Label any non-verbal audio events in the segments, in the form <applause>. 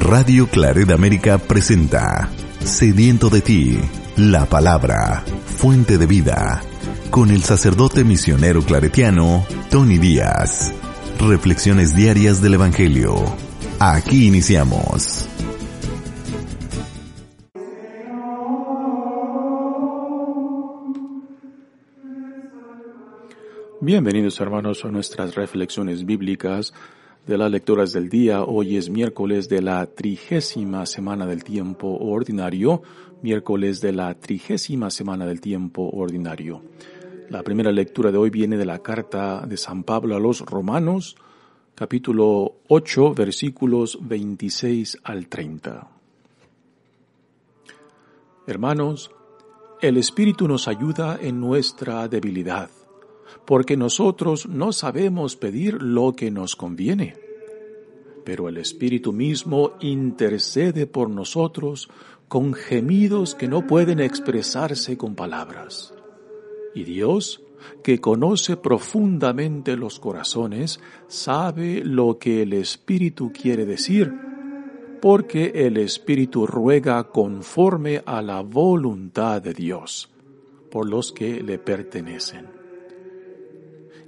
Radio Claret América presenta Sediento de ti, la palabra, fuente de vida, con el sacerdote misionero claretiano Tony Díaz. Reflexiones diarias del Evangelio. Aquí iniciamos. Bienvenidos hermanos a nuestras reflexiones bíblicas de las lecturas del día. Hoy es miércoles de la trigésima semana del tiempo ordinario, miércoles de la trigésima semana del tiempo ordinario. La primera lectura de hoy viene de la carta de San Pablo a los Romanos, capítulo 8, versículos 26 al 30. Hermanos, el Espíritu nos ayuda en nuestra debilidad porque nosotros no sabemos pedir lo que nos conviene. Pero el Espíritu mismo intercede por nosotros con gemidos que no pueden expresarse con palabras. Y Dios, que conoce profundamente los corazones, sabe lo que el Espíritu quiere decir, porque el Espíritu ruega conforme a la voluntad de Dios, por los que le pertenecen.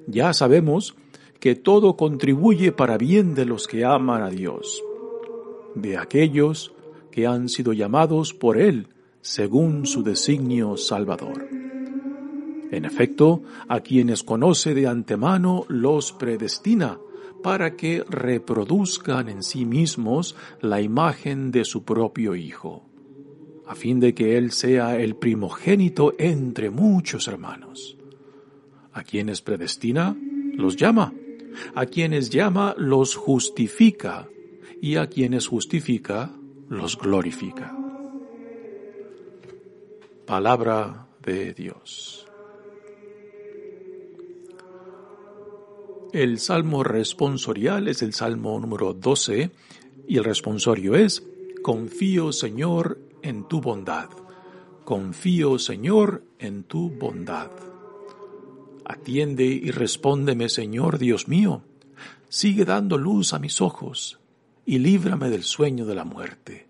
Ya sabemos que todo contribuye para bien de los que aman a Dios, de aquellos que han sido llamados por Él según su designio salvador. En efecto, a quienes conoce de antemano los predestina para que reproduzcan en sí mismos la imagen de su propio Hijo, a fin de que Él sea el primogénito entre muchos hermanos. A quienes predestina, los llama. A quienes llama, los justifica. Y a quienes justifica, los glorifica. Palabra de Dios. El salmo responsorial es el salmo número 12 y el responsorio es, confío Señor en tu bondad. Confío Señor en tu bondad. Atiende y respóndeme, Señor Dios mío. Sigue dando luz a mis ojos y líbrame del sueño de la muerte,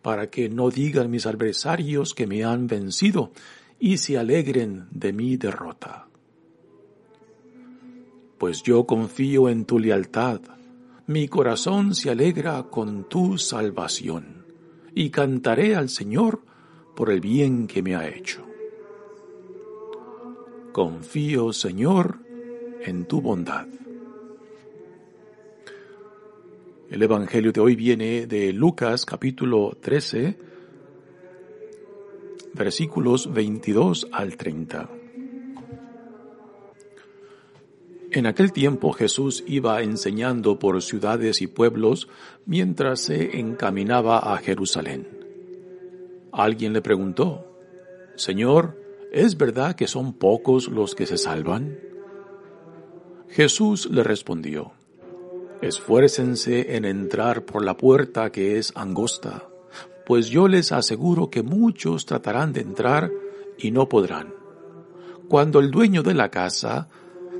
para que no digan mis adversarios que me han vencido y se alegren de mi derrota. Pues yo confío en tu lealtad, mi corazón se alegra con tu salvación, y cantaré al Señor por el bien que me ha hecho. Confío, Señor, en tu bondad. El Evangelio de hoy viene de Lucas capítulo 13, versículos 22 al 30. En aquel tiempo Jesús iba enseñando por ciudades y pueblos mientras se encaminaba a Jerusalén. Alguien le preguntó, Señor, ¿Es verdad que son pocos los que se salvan? Jesús le respondió, Esfuércense en entrar por la puerta que es angosta, pues yo les aseguro que muchos tratarán de entrar y no podrán. Cuando el dueño de la casa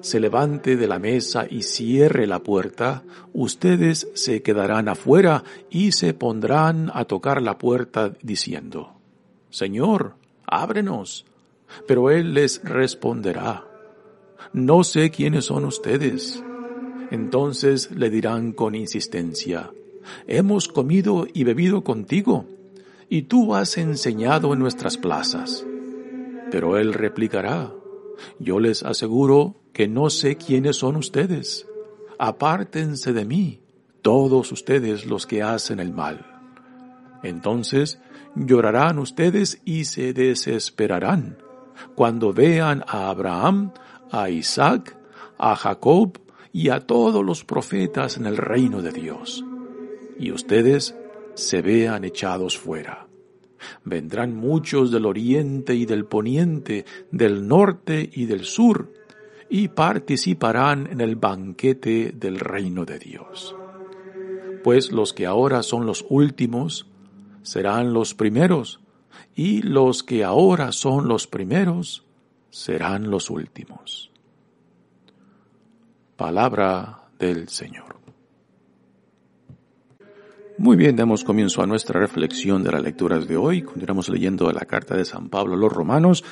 se levante de la mesa y cierre la puerta, ustedes se quedarán afuera y se pondrán a tocar la puerta diciendo, Señor, ábrenos. Pero él les responderá, no sé quiénes son ustedes. Entonces le dirán con insistencia, hemos comido y bebido contigo, y tú has enseñado en nuestras plazas. Pero él replicará, yo les aseguro que no sé quiénes son ustedes. Apártense de mí, todos ustedes los que hacen el mal. Entonces llorarán ustedes y se desesperarán cuando vean a Abraham, a Isaac, a Jacob y a todos los profetas en el reino de Dios, y ustedes se vean echados fuera. Vendrán muchos del oriente y del poniente, del norte y del sur, y participarán en el banquete del reino de Dios. Pues los que ahora son los últimos serán los primeros, y los que ahora son los primeros serán los últimos. Palabra del Señor. Muy bien, damos comienzo a nuestra reflexión de las lecturas de hoy. Continuamos leyendo la carta de San Pablo a los romanos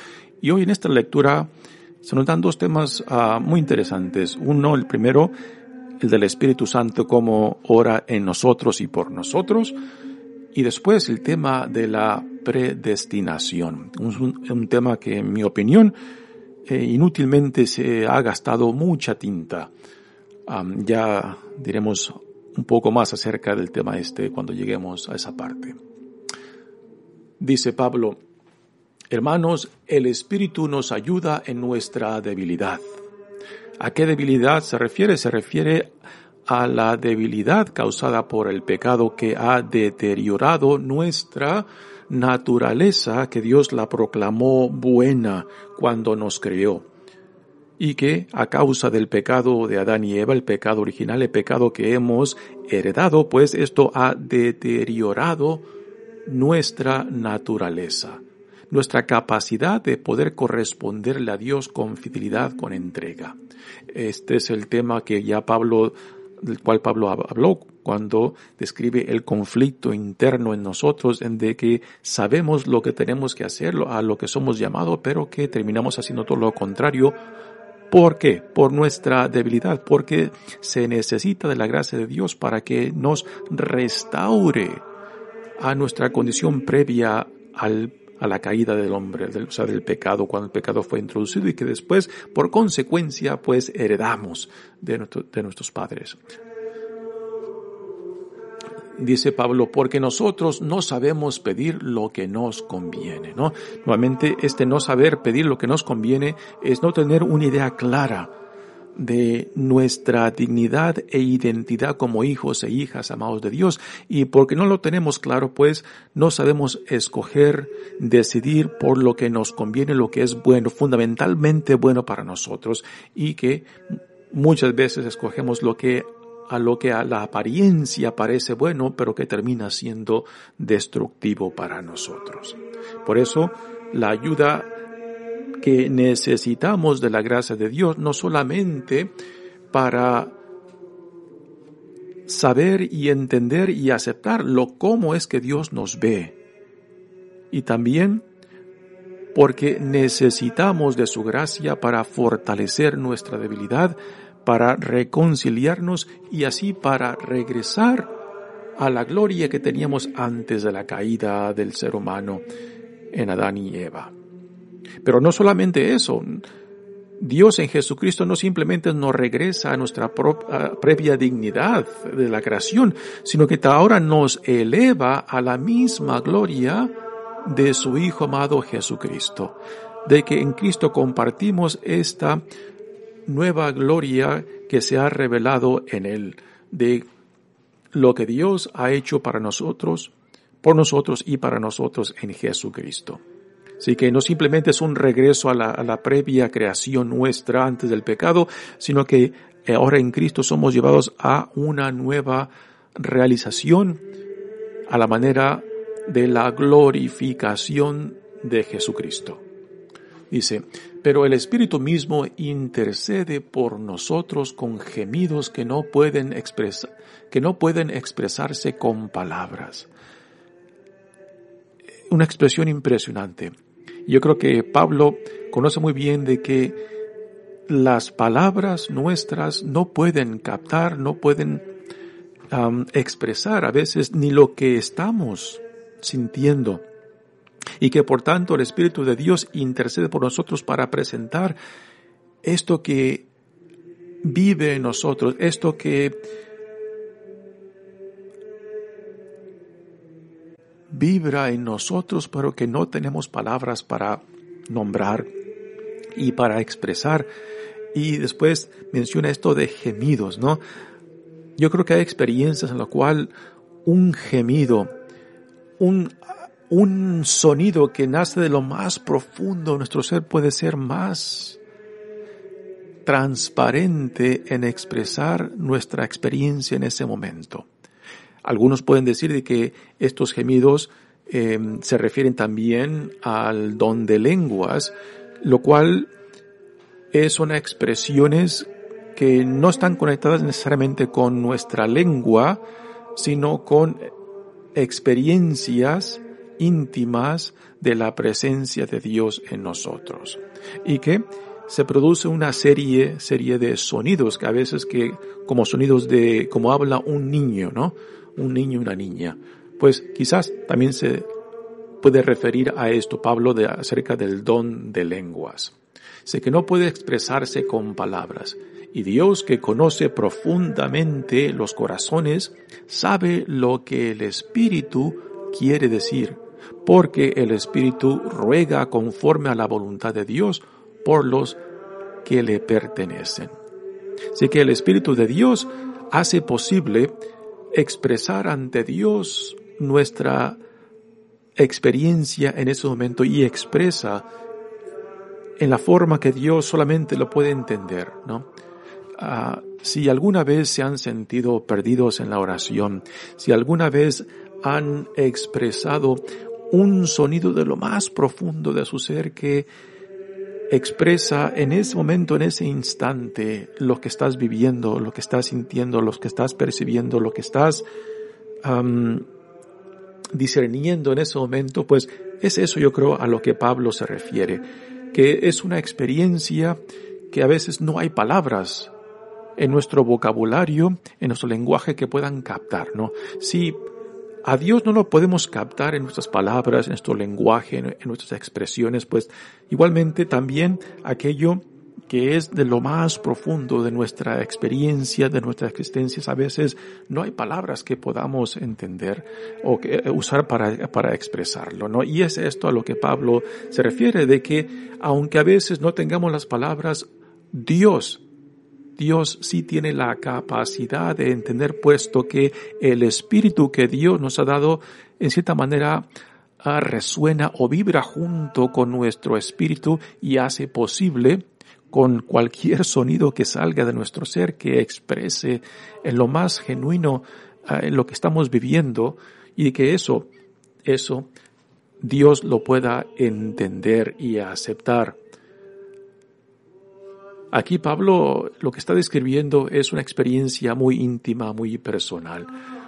y hoy en esta lectura se nos dan dos temas uh, muy interesantes. Uno, el primero, el del Espíritu Santo, cómo ora en nosotros y por nosotros. Y después el tema de la predestinación. Un, tema que en mi opinión eh, inútilmente se ha gastado mucha tinta. Ya diremos un poco más acerca del tema este cuando lleguemos a esa parte. Dice Pablo, hermanos, el Espíritu nos ayuda en nuestra debilidad. ¿A qué debilidad se refiere? Se refiere a la debilidad causada por el pecado que ha deteriorado nuestra naturaleza que Dios la proclamó buena cuando nos creó y que a causa del pecado de Adán y Eva, el pecado original, el pecado que hemos heredado, pues esto ha deteriorado nuestra naturaleza, nuestra capacidad de poder corresponderle a Dios con fidelidad, con entrega. Este es el tema que ya Pablo, del cual Pablo habló cuando describe el conflicto interno en nosotros, en de que sabemos lo que tenemos que hacer, a lo que somos llamados, pero que terminamos haciendo todo lo contrario ¿Por qué? Por nuestra debilidad, porque se necesita de la gracia de Dios para que nos restaure a nuestra condición previa al, a la caída del hombre, del, o sea, del pecado, cuando el pecado fue introducido y que después, por consecuencia, pues heredamos de, de nuestros padres dice Pablo, porque nosotros no sabemos pedir lo que nos conviene, ¿no? Nuevamente, este no saber pedir lo que nos conviene es no tener una idea clara de nuestra dignidad e identidad como hijos e hijas amados de Dios. Y porque no lo tenemos claro, pues no sabemos escoger, decidir por lo que nos conviene, lo que es bueno, fundamentalmente bueno para nosotros y que muchas veces escogemos lo que a lo que a la apariencia parece bueno, pero que termina siendo destructivo para nosotros. Por eso, la ayuda que necesitamos de la gracia de Dios, no solamente para saber y entender y aceptar lo cómo es que Dios nos ve, y también porque necesitamos de su gracia para fortalecer nuestra debilidad, para reconciliarnos y así para regresar a la gloria que teníamos antes de la caída del ser humano en Adán y Eva. Pero no solamente eso, Dios en Jesucristo no simplemente nos regresa a nuestra propia, previa dignidad de la creación, sino que ahora nos eleva a la misma gloria de su Hijo amado Jesucristo, de que en Cristo compartimos esta nueva gloria que se ha revelado en él, de lo que Dios ha hecho para nosotros, por nosotros y para nosotros en Jesucristo. Así que no simplemente es un regreso a la, a la previa creación nuestra antes del pecado, sino que ahora en Cristo somos llevados a una nueva realización a la manera de la glorificación de Jesucristo. Dice, pero el Espíritu mismo intercede por nosotros con gemidos que no pueden expresar, que no pueden expresarse con palabras. Una expresión impresionante. Yo creo que Pablo conoce muy bien de que las palabras nuestras no pueden captar, no pueden expresar a veces ni lo que estamos sintiendo. Y que por tanto el Espíritu de Dios intercede por nosotros para presentar esto que vive en nosotros, esto que vibra en nosotros, pero que no tenemos palabras para nombrar y para expresar. Y después menciona esto de gemidos, ¿no? Yo creo que hay experiencias en las cual un gemido, un un sonido que nace de lo más profundo de nuestro ser puede ser más transparente en expresar nuestra experiencia en ese momento. Algunos pueden decir de que estos gemidos em, se refieren también al don de lenguas, lo cual son expresiones que no están conectadas necesariamente con nuestra lengua, sino con experiencias íntimas de la presencia de Dios en nosotros. Y que se produce una serie, serie de sonidos que a veces que, como sonidos de, como habla un niño, ¿no? Un niño una niña. Pues quizás también se puede referir a esto Pablo de, acerca del don de lenguas. Sé que no puede expresarse con palabras, y Dios que conoce profundamente los corazones sabe lo que el Espíritu quiere decir, porque el Espíritu ruega conforme a la voluntad de Dios por los que le pertenecen. Así que el Espíritu de Dios hace posible expresar ante Dios nuestra experiencia en ese momento y expresa en la forma que Dios solamente lo puede entender, ¿no? Ah, si alguna vez se han sentido perdidos en la oración, si alguna vez han expresado un sonido de lo más profundo de su ser que expresa en ese momento, en ese instante, lo que estás viviendo, lo que estás sintiendo, lo que estás percibiendo, lo que estás discerniendo en ese momento, pues es eso yo creo a lo que Pablo se refiere, que es una experiencia que a veces no hay palabras en nuestro vocabulario, en nuestro lenguaje que puedan captar, ¿no? Si a Dios no lo podemos captar en nuestras palabras, en nuestro lenguaje, en, nuestras expresiones, pues igualmente también aquello que es de lo más profundo de nuestra experiencia, de nuestra existencia, a veces no hay palabras que podamos entender o que, usar para, para expresarlo, ¿no? Y es esto a lo que Pablo se refiere, de que aunque a veces no tengamos las palabras, Dios Dios sí tiene la capacidad de entender, puesto que el espíritu que Dios nos ha dado, en cierta manera, ah, resuena o vibra junto con nuestro espíritu y hace posible con cualquier sonido que salga de nuestro ser, que exprese en lo más genuino ah, en lo que estamos viviendo y que eso, eso, Dios lo pueda entender y aceptar. Aquí Pablo lo que está describiendo es una experiencia muy íntima, muy personal.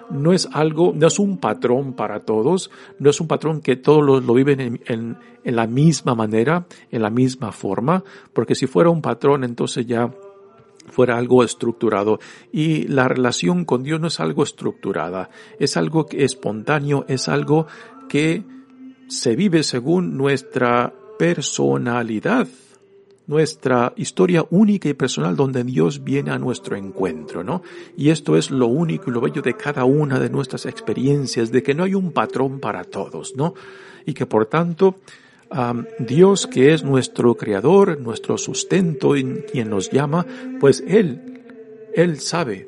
No es algo, no es un patrón para todos, no es un patrón que todos lo, viven en, en la misma manera, en la misma forma, porque si fuera un patrón entonces ya fuera algo estructurado. Y la relación con Dios no es algo estructurada, es algo espontáneo, es algo que se vive según nuestra personalidad nuestra historia única y personal donde Dios viene a nuestro encuentro, ¿no? Y esto es lo único y lo bello de cada una de nuestras experiencias, de que no hay un patrón para todos, ¿no? Y que por tanto, Dios que es nuestro creador, nuestro sustento, quien nos llama, pues Él, Él sabe,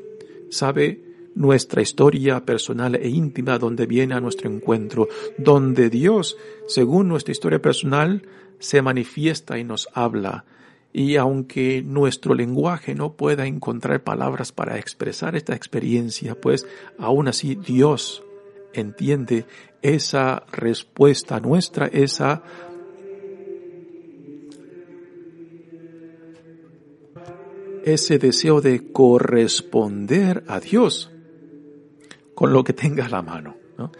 sabe nuestra historia personal e íntima donde viene a nuestro encuentro, donde Dios, según nuestra historia personal, se manifiesta y nos habla. Y aunque nuestro lenguaje no pueda encontrar palabras para expresar esta experiencia, pues aún así Dios entiende esa respuesta nuestra, esa ese deseo de corresponder a Dios con lo que tenga a la mano. ¿no?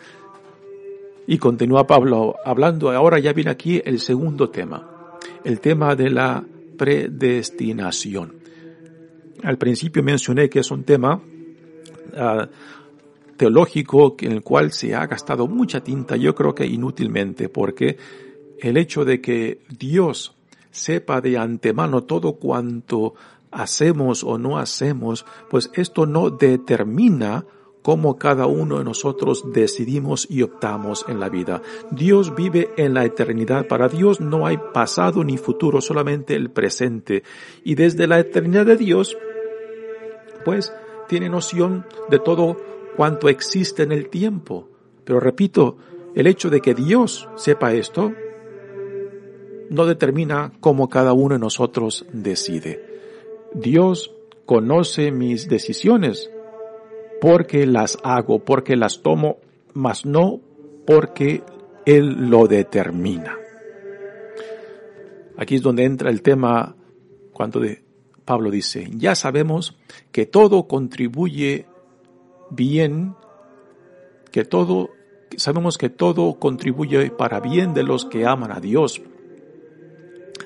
Y continúa Pablo hablando, ahora ya viene aquí el segundo tema, el tema de la predestinación. Al principio mencioné que es un tema uh, teológico en el cual se ha gastado mucha tinta, yo creo que inútilmente, porque el hecho de que Dios sepa de antemano todo cuanto hacemos o no hacemos, pues esto no determina cómo cada uno de nosotros decidimos y optamos en la vida. Dios vive en la eternidad. Para Dios no hay pasado ni futuro, solamente el presente. Y desde la eternidad de Dios, pues tiene noción de todo cuanto existe en el tiempo. Pero repito, el hecho de que Dios sepa esto no determina cómo cada uno de nosotros decide. Dios conoce mis decisiones, porque las hago, porque las tomo, mas no porque Él lo determina. Aquí es donde entra el tema cuando Pablo dice, ya sabemos que todo contribuye bien, que todo sabemos que todo contribuye para bien de los que aman a Dios,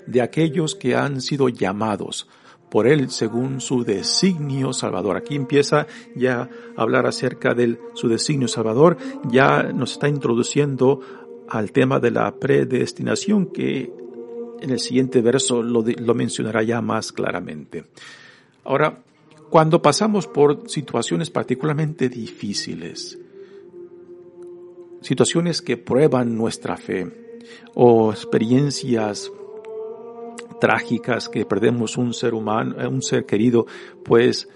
de aquellos que han sido llamados por Él según su designio salvador. Aquí empieza ya a hablar acerca de su designio salvador, ya nos está introduciendo al tema de la predestinación que en el siguiente verso lo, lo mencionará ya más claramente. Ahora, cuando pasamos por situaciones particularmente difíciles, situaciones que prueban nuestra fe o experiencias trágicas que perdemos un ser humano, eh, un ser querido, pues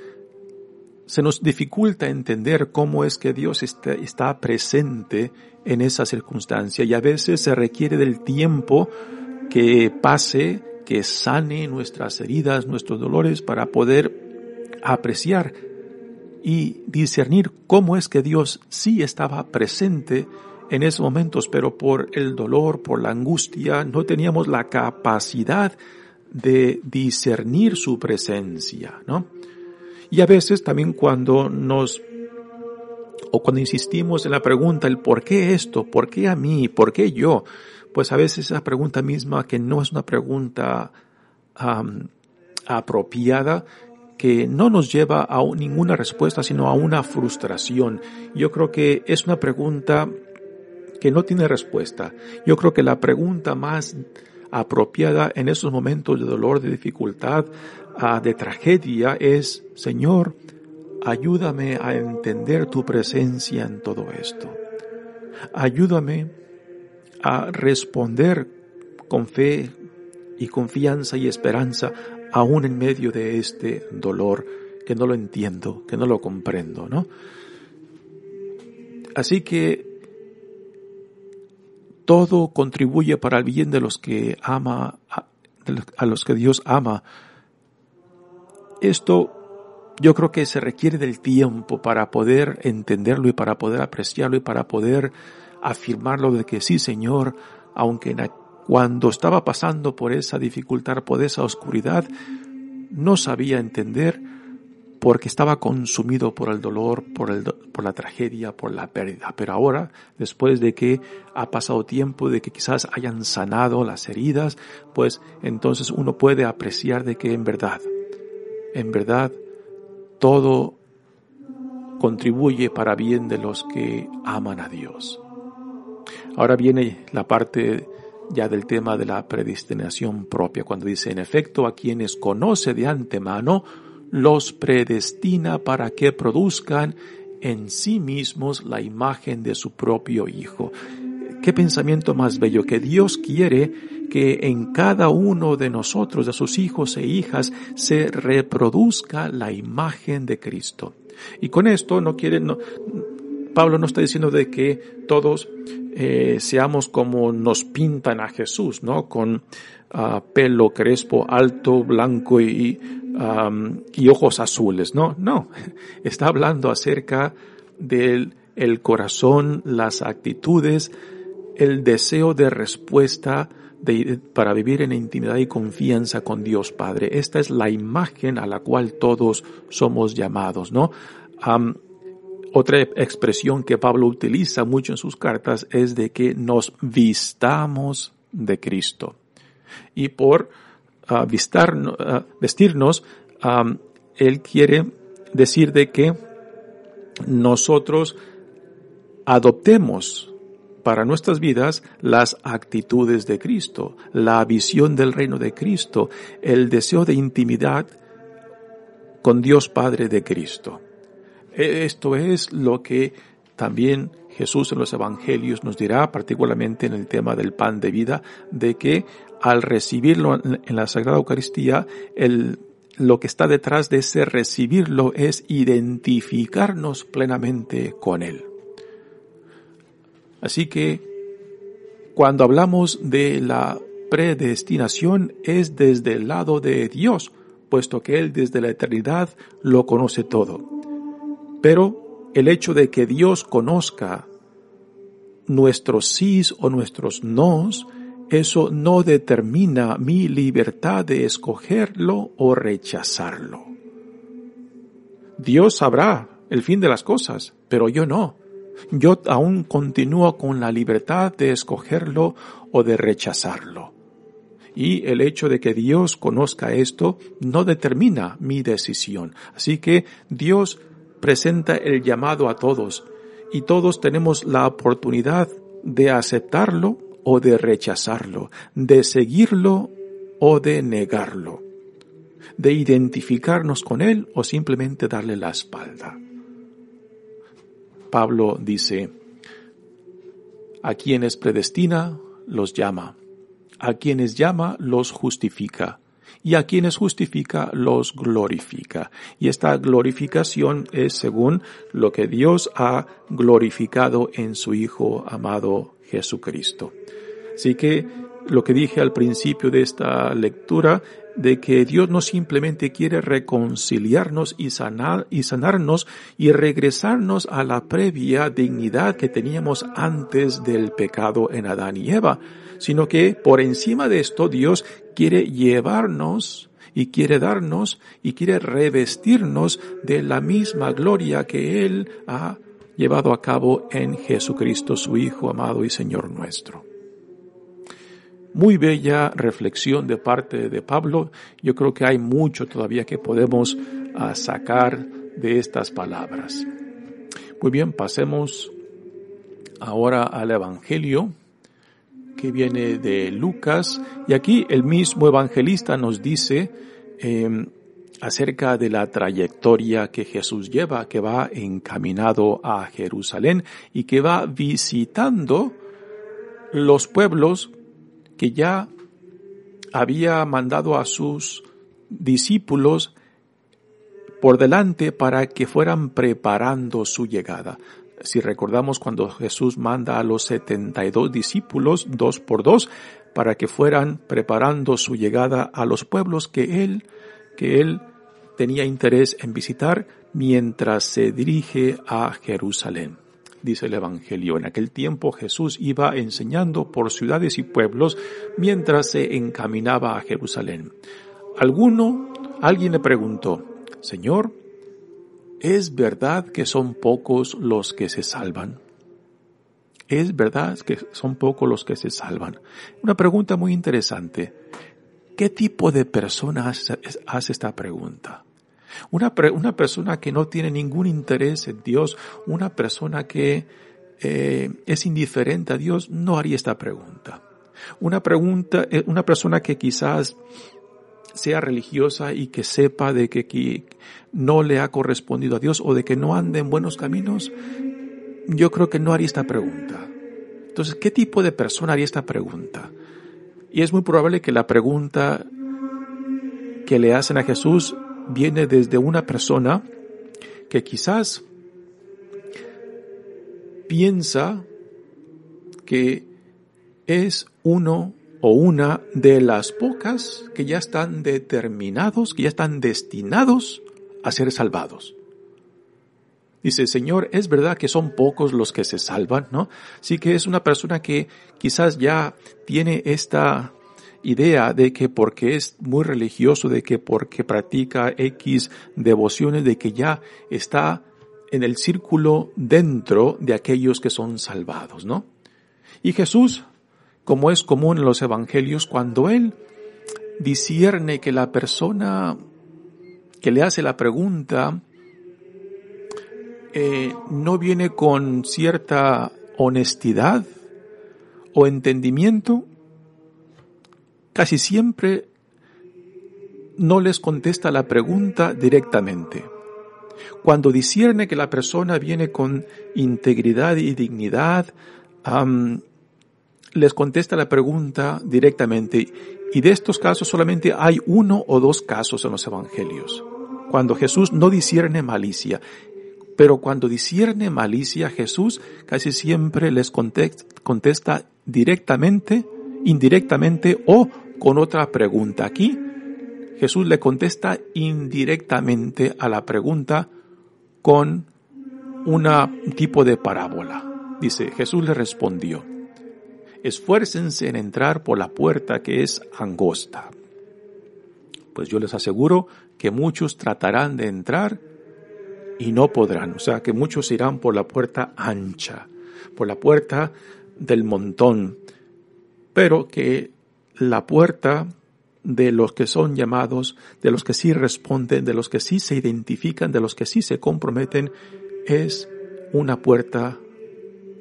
se nos dificulta entender cómo es que Dios está, está presente en esa circunstancia. Y a veces se requiere del tiempo que pase, que sane nuestras heridas, nuestros dolores para poder apreciar y discernir cómo es que Dios sí estaba presente en esos momentos, pero por el dolor, por la angustia, no teníamos la capacidad de discernir su presencia, ¿no? Y a veces también cuando nos o cuando insistimos en la pregunta, el por qué esto, por qué a mí, por qué yo, pues a veces esa pregunta misma que no es una pregunta apropiada, que no nos lleva a ninguna respuesta, sino a una frustración. Yo creo que es una pregunta que no tiene respuesta. Yo creo que la pregunta más apropiada en esos momentos de dolor, de dificultad, ah, de tragedia es, Señor, ayúdame a entender tu presencia en todo esto. Ayúdame a responder con fe y confianza y esperanza aún en medio de este dolor que no lo entiendo, que no lo comprendo, ¿no? Así que todo contribuye para el bien de los que ama, a los que Dios ama. Esto yo creo que se requiere del tiempo para poder entenderlo y para poder apreciarlo y para poder afirmarlo de que sí, Señor, aunque cuando estaba pasando por esa dificultad, por esa oscuridad, no sabía entender, porque estaba consumido por el dolor, por, el, por la tragedia, por la pérdida. Pero ahora, después de que ha pasado tiempo, de que quizás hayan sanado las heridas, pues entonces uno puede apreciar de que en verdad, en verdad, todo contribuye para bien de los que aman a Dios. Ahora viene la parte ya del tema de la predestinación propia, cuando dice, en efecto, a quienes conoce de antemano, los predestina para que produzcan en sí mismos la imagen de su propio Hijo. Qué pensamiento más bello que Dios quiere que en cada uno de nosotros, de sus hijos e hijas, se reproduzca la imagen de Cristo. Y con esto no quiere, Pablo no está diciendo de que todos eh, seamos como nos pintan a Jesús, ¿no? Con pelo crespo, alto, blanco y, ojos azules. No, no. <laughs> Está hablando acerca del el corazón, las actitudes, el deseo de respuesta para vivir en intimidad y confianza con Dios Padre. Esta es la imagen a la cual todos somos llamados, ¿no? otra expresión que Pablo utiliza mucho en sus cartas es de que nos vistamos de Cristo. Y por uh, vestirnos, Él quiere decir de que nosotros adoptemos para nuestras vidas las actitudes de Cristo, la visión del reino de Cristo, el deseo de intimidad con Dios Padre de Cristo. E, esto es lo que también Jesús en los evangelios nos dirá, particularmente en el tema del pan de vida, de que al recibirlo en la Sagrada Eucaristía, lo que está detrás de ese recibirlo es identificarnos plenamente con Él. Así que cuando hablamos de la predestinación es desde el lado de Dios, puesto que Él desde la eternidad lo conoce todo. Pero el hecho de que Dios conozca nuestros sís o nuestros nos eso no determina mi libertad de escogerlo o rechazarlo. Dios sabrá el fin de las cosas, pero yo no. Yo aún continúo con la libertad de escogerlo o de rechazarlo. Y el hecho de que Dios conozca esto no determina mi decisión. Así que Dios presenta el llamado a todos y todos tenemos la oportunidad de aceptarlo o de rechazarlo, de seguirlo o de negarlo, de identificarnos con él o simplemente darle la espalda. Pablo dice, a quienes predestina los llama, a quienes llama los justifica, y a quienes justifica los glorifica. Y esta glorificación es según lo que Dios ha glorificado en su Hijo amado Jesucristo. Así que lo que dije al principio de esta lectura, de que Dios no simplemente quiere reconciliarnos y sanar y sanarnos y regresarnos a la previa dignidad que teníamos antes del pecado en Adán y Eva, sino que por encima de esto Dios quiere llevarnos y quiere darnos y quiere revestirnos de la misma gloria que Él ha llevado a cabo en Jesucristo, su Hijo amado y Señor nuestro. Muy bella reflexión de parte de Pablo. Yo creo que hay mucho todavía que podemos ah, sacar de estas palabras. Muy bien, pasemos ahora al Evangelio que viene de Lucas. Y aquí el mismo evangelista nos dice em, acerca de la trayectoria que Jesús lleva, que va encaminado a Jerusalén y que va visitando los pueblos que ya había mandado a sus discípulos por delante para que fueran preparando su llegada. Si recordamos cuando Jesús manda a los 72 discípulos dos por dos para que fueran preparando su llegada a los pueblos que él, que él tenía interés en visitar mientras se dirige a Jerusalén dice el Evangelio. En aquel tiempo Jesús iba enseñando por ciudades y pueblos mientras se encaminaba a Jerusalén. Alguno, alguien le preguntó, Señor, ¿es verdad que son pocos los que se salvan? ¿Es verdad que son pocos los que se salvan? Una pregunta muy interesante. ¿Qué tipo de persona hace esta pregunta? Una, una persona que no tiene ningún interés en Dios, una persona que eh, es indiferente a Dios, no haría esta pregunta. Una pregunta, eh, una persona que quizás sea religiosa y que sepa de que, no le ha correspondido a Dios o de que no ande en buenos caminos, yo creo que no haría esta pregunta. Entonces, ¿qué tipo de persona haría esta pregunta? Y es muy probable que la pregunta que le hacen a Jesús viene desde una persona que quizás piensa que es uno o una de las pocas que ya están determinados, que ya están destinados a ser salvados. Dice, Señor, es verdad que son pocos los que se salvan, ¿no? Sí que es una persona que quizás ya tiene esta idea de que porque es muy religioso, de que porque practica X devociones, de que ya está en el círculo dentro de aquellos que son salvados, ¿no? Y Jesús, como es común en los evangelios, cuando Él discierne que la persona que le hace la pregunta eh, no viene con cierta honestidad o entendimiento, casi siempre no les contesta la pregunta directamente. Cuando discierne que la persona viene con integridad y dignidad, les contesta la pregunta directamente. Y de estos casos solamente hay uno o dos casos en los evangelios. Cuando Jesús no discierne malicia. Pero cuando discierne malicia, Jesús casi siempre les contesta directamente, indirectamente o con otra pregunta. Aquí Jesús le contesta indirectamente a la pregunta con un tipo de parábola. Dice, Jesús le respondió, esfuércense en entrar por la puerta que es angosta. Pues yo les aseguro que muchos tratarán de entrar y no podrán. O sea que muchos irán por la puerta ancha, por la puerta del montón, pero que la puerta de los que son llamados, de los que sí responden, de los que sí se identifican, de los que sí se comprometen, es una puerta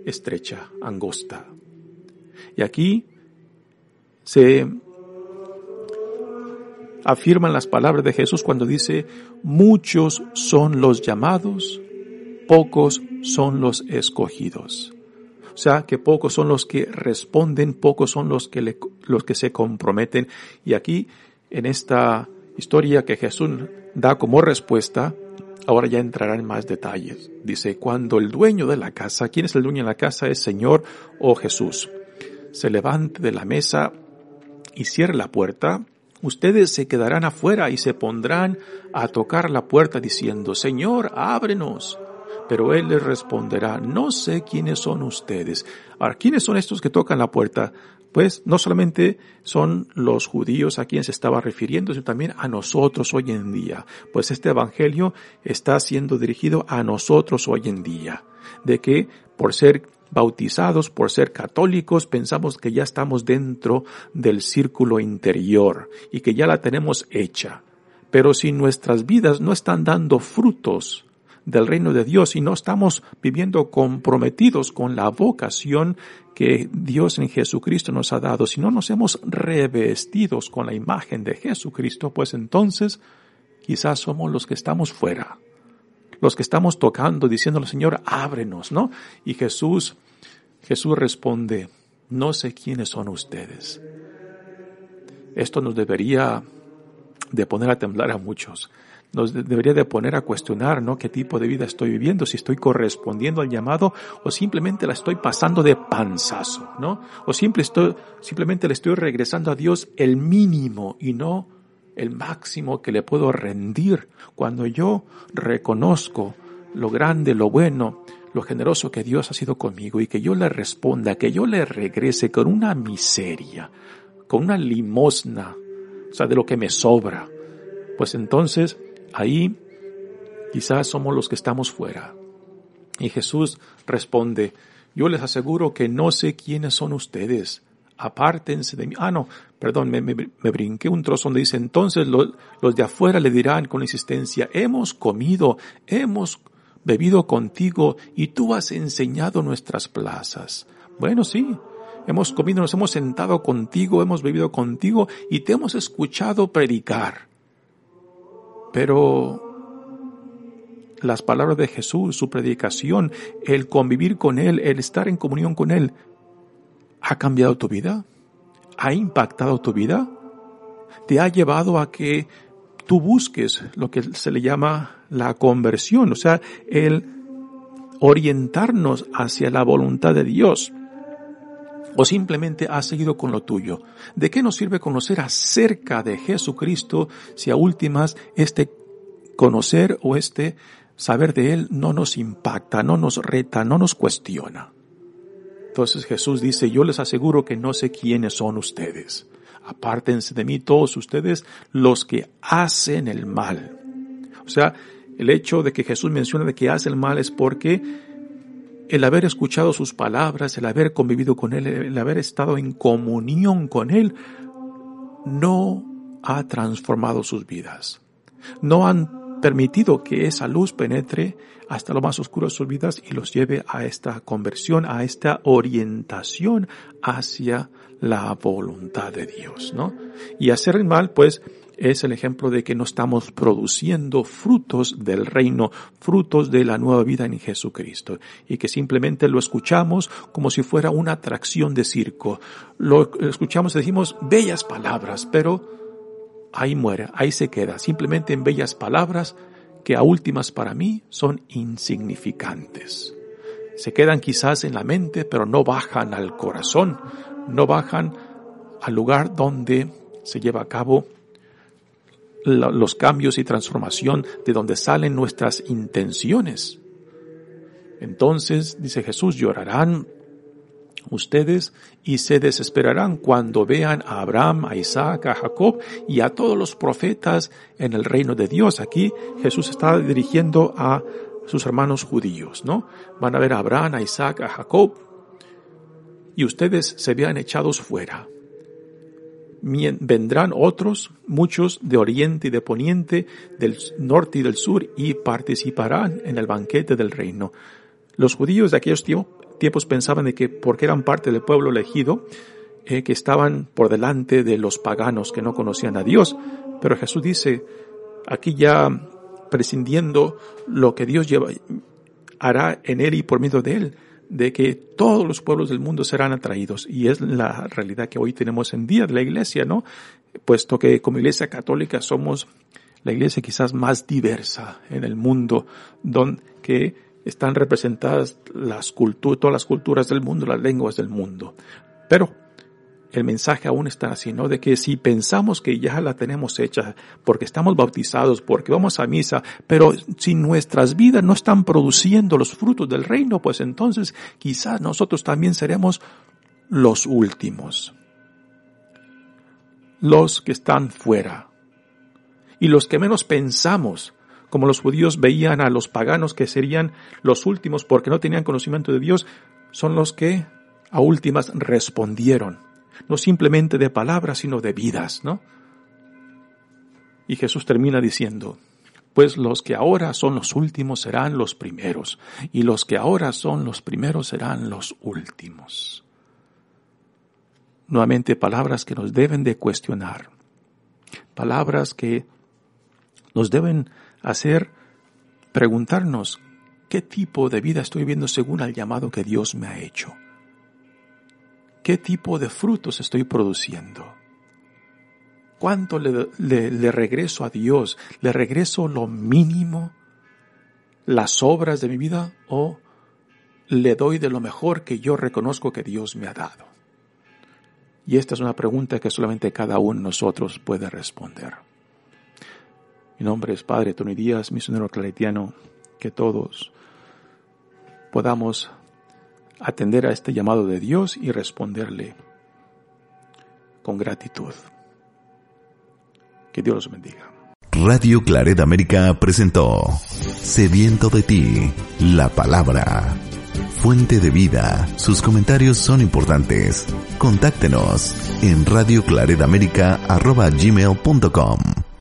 estrecha, angosta. Y aquí se afirman las palabras de Jesús cuando dice, muchos son los llamados, pocos son los escogidos. O sea, que pocos son los que responden, pocos son los que, los que se comprometen. Y aquí, en esta historia que Jesús da como respuesta, ahora ya entrará en más detalles. Dice, cuando el dueño de la casa, ¿quién es el dueño de la casa? Es Señor o Jesús. Se levante de la mesa y cierre la puerta, ustedes se quedarán afuera y se pondrán a tocar la puerta diciendo, Señor, ábrenos. Pero él les responderá, no sé quiénes son ustedes. Ahora, ¿quiénes son estos que tocan la puerta? Pues no solamente son los judíos a quienes se estaba refiriendo, sino también a nosotros hoy en día. Pues este evangelio está siendo dirigido a nosotros hoy en día. De que por ser bautizados, por ser católicos, pensamos que ya estamos dentro del círculo interior y que ya la tenemos hecha. Pero si nuestras vidas no están dando frutos del reino de Dios y no estamos viviendo comprometidos con la vocación que Dios en Jesucristo nos ha dado, si no nos hemos revestidos con la imagen de Jesucristo, pues entonces quizás somos los que estamos fuera los que estamos tocando, diciéndole, Señor, ábrenos, ¿no? Y Jesús, Jesús responde, no sé quiénes son ustedes. Esto nos debería de poner a temblar a muchos. Nos debería de poner a cuestionar, ¿no? ¿Qué tipo de vida estoy viviendo? Si estoy correspondiendo al llamado o simplemente la estoy pasando de panzazo, ¿no? O simple estoy, simplemente le estoy regresando a Dios el mínimo y no el máximo que le puedo rendir cuando yo reconozco lo grande, lo bueno, lo generoso que Dios ha sido conmigo y que yo le responda, que yo le regrese con una miseria, con una limosna, o sea, de lo que me sobra. Pues entonces ahí quizás somos los que estamos fuera. Y Jesús responde, yo les aseguro que no sé quiénes son ustedes apártense de mí. Ah, no, perdón, me, brinqué un trozo donde dice, entonces los, los de afuera le dirán con insistencia, hemos comido, hemos bebido contigo y tú has enseñado nuestras plazas. Bueno, sí, hemos comido, nos hemos sentado contigo, hemos bebido contigo y te hemos escuchado predicar. Pero las palabras de Jesús, su predicación, el convivir con Él, el estar en comunión con Él, ¿Ha cambiado tu vida? ¿Ha impactado tu vida? ¿Te ha llevado a que tú busques lo que se le llama la conversión? O sea, el orientarnos hacia la voluntad de Dios. O simplemente has seguido con lo tuyo. ¿De qué nos sirve conocer acerca de Jesucristo si a últimas este conocer o este saber de Él no nos impacta, no nos reta, no nos cuestiona? Entonces Jesús dice, yo les aseguro que no sé quiénes son ustedes. Apártense de mí todos ustedes los que hacen el mal. O sea, el hecho de que Jesús menciona de que hace el mal es porque el haber escuchado sus palabras, el haber convivido con Él, el haber estado en comunión con Él, no ha transformado sus vidas. No han permitido que esa luz penetre hasta lo más oscuro de sus vidas y los lleve a esta conversión, a esta orientación hacia la voluntad de Dios, ¿no? Y hacer el mal, pues, es el ejemplo de que no estamos produciendo frutos del reino, frutos de la nueva vida en Jesucristo, y que simplemente lo escuchamos como si fuera una atracción de circo. Lo escuchamos y decimos bellas palabras, pero ahí muere, ahí se queda, simplemente en bellas palabras que a últimas para mí son insignificantes. Se quedan quizás en la mente, pero no bajan al corazón, no bajan al lugar donde se lleva a cabo los cambios y transformación de donde salen nuestras intenciones. Entonces, dice Jesús, llorarán ustedes y se desesperarán cuando vean a Abraham, a Isaac, a Jacob y a todos los profetas en el reino de Dios. Aquí Jesús está dirigiendo a sus hermanos judíos, ¿no? Van a ver a Abraham, a Isaac, a Jacob y ustedes se vean echados fuera. Vendrán otros, muchos de oriente y de poniente, del norte y del sur, y participarán en el banquete del reino. Los judíos de aquellos tiempos tiempos pensaban de que porque eran parte del pueblo elegido, eh, que estaban por delante de los paganos que no conocían a Dios. Pero Jesús dice, aquí ya prescindiendo lo que Dios lleva, hará en él y por medio de él, de que todos los pueblos del mundo serán atraídos. Y es la realidad que hoy tenemos en día de la iglesia, ¿no? Puesto que como iglesia católica somos la iglesia quizás más diversa en el mundo, donde están representadas las culturas, todas las culturas del mundo, las lenguas del mundo. Pero el mensaje aún está así, ¿no? De que si pensamos que ya la tenemos hecha, porque estamos bautizados, porque vamos a misa, pero si nuestras vidas no están produciendo los frutos del reino, pues entonces quizás nosotros también seremos los últimos. Los que están fuera. Y los que menos pensamos como los judíos veían a los paganos que serían los últimos porque no tenían conocimiento de Dios, son los que a últimas respondieron, no simplemente de palabras, sino de vidas, ¿no? Y Jesús termina diciendo, pues los que ahora son los últimos serán los primeros, y los que ahora son los primeros serán los últimos. Nuevamente palabras que nos deben de cuestionar, palabras que nos deben hacer preguntarnos qué tipo de vida estoy viviendo según el llamado que Dios me ha hecho. ¿Qué tipo de frutos estoy produciendo? ¿Cuánto le, le, regreso a Dios? ¿Le regreso lo mínimo? ¿Las obras de mi vida? ¿O le doy de lo mejor que yo reconozco que Dios me ha dado? Y esta es una pregunta que solamente cada uno de nosotros puede responder. Mi nombre es Padre Tony Díaz, misionero claretiano, que todos podamos atender a este llamado de Dios y responderle con gratitud. Que Dios los bendiga. Radio Claret América presentó Sediento de ti, la palabra. Fuente de vida. Sus comentarios son importantes. Contáctenos en radioclaredamerica.gmail.com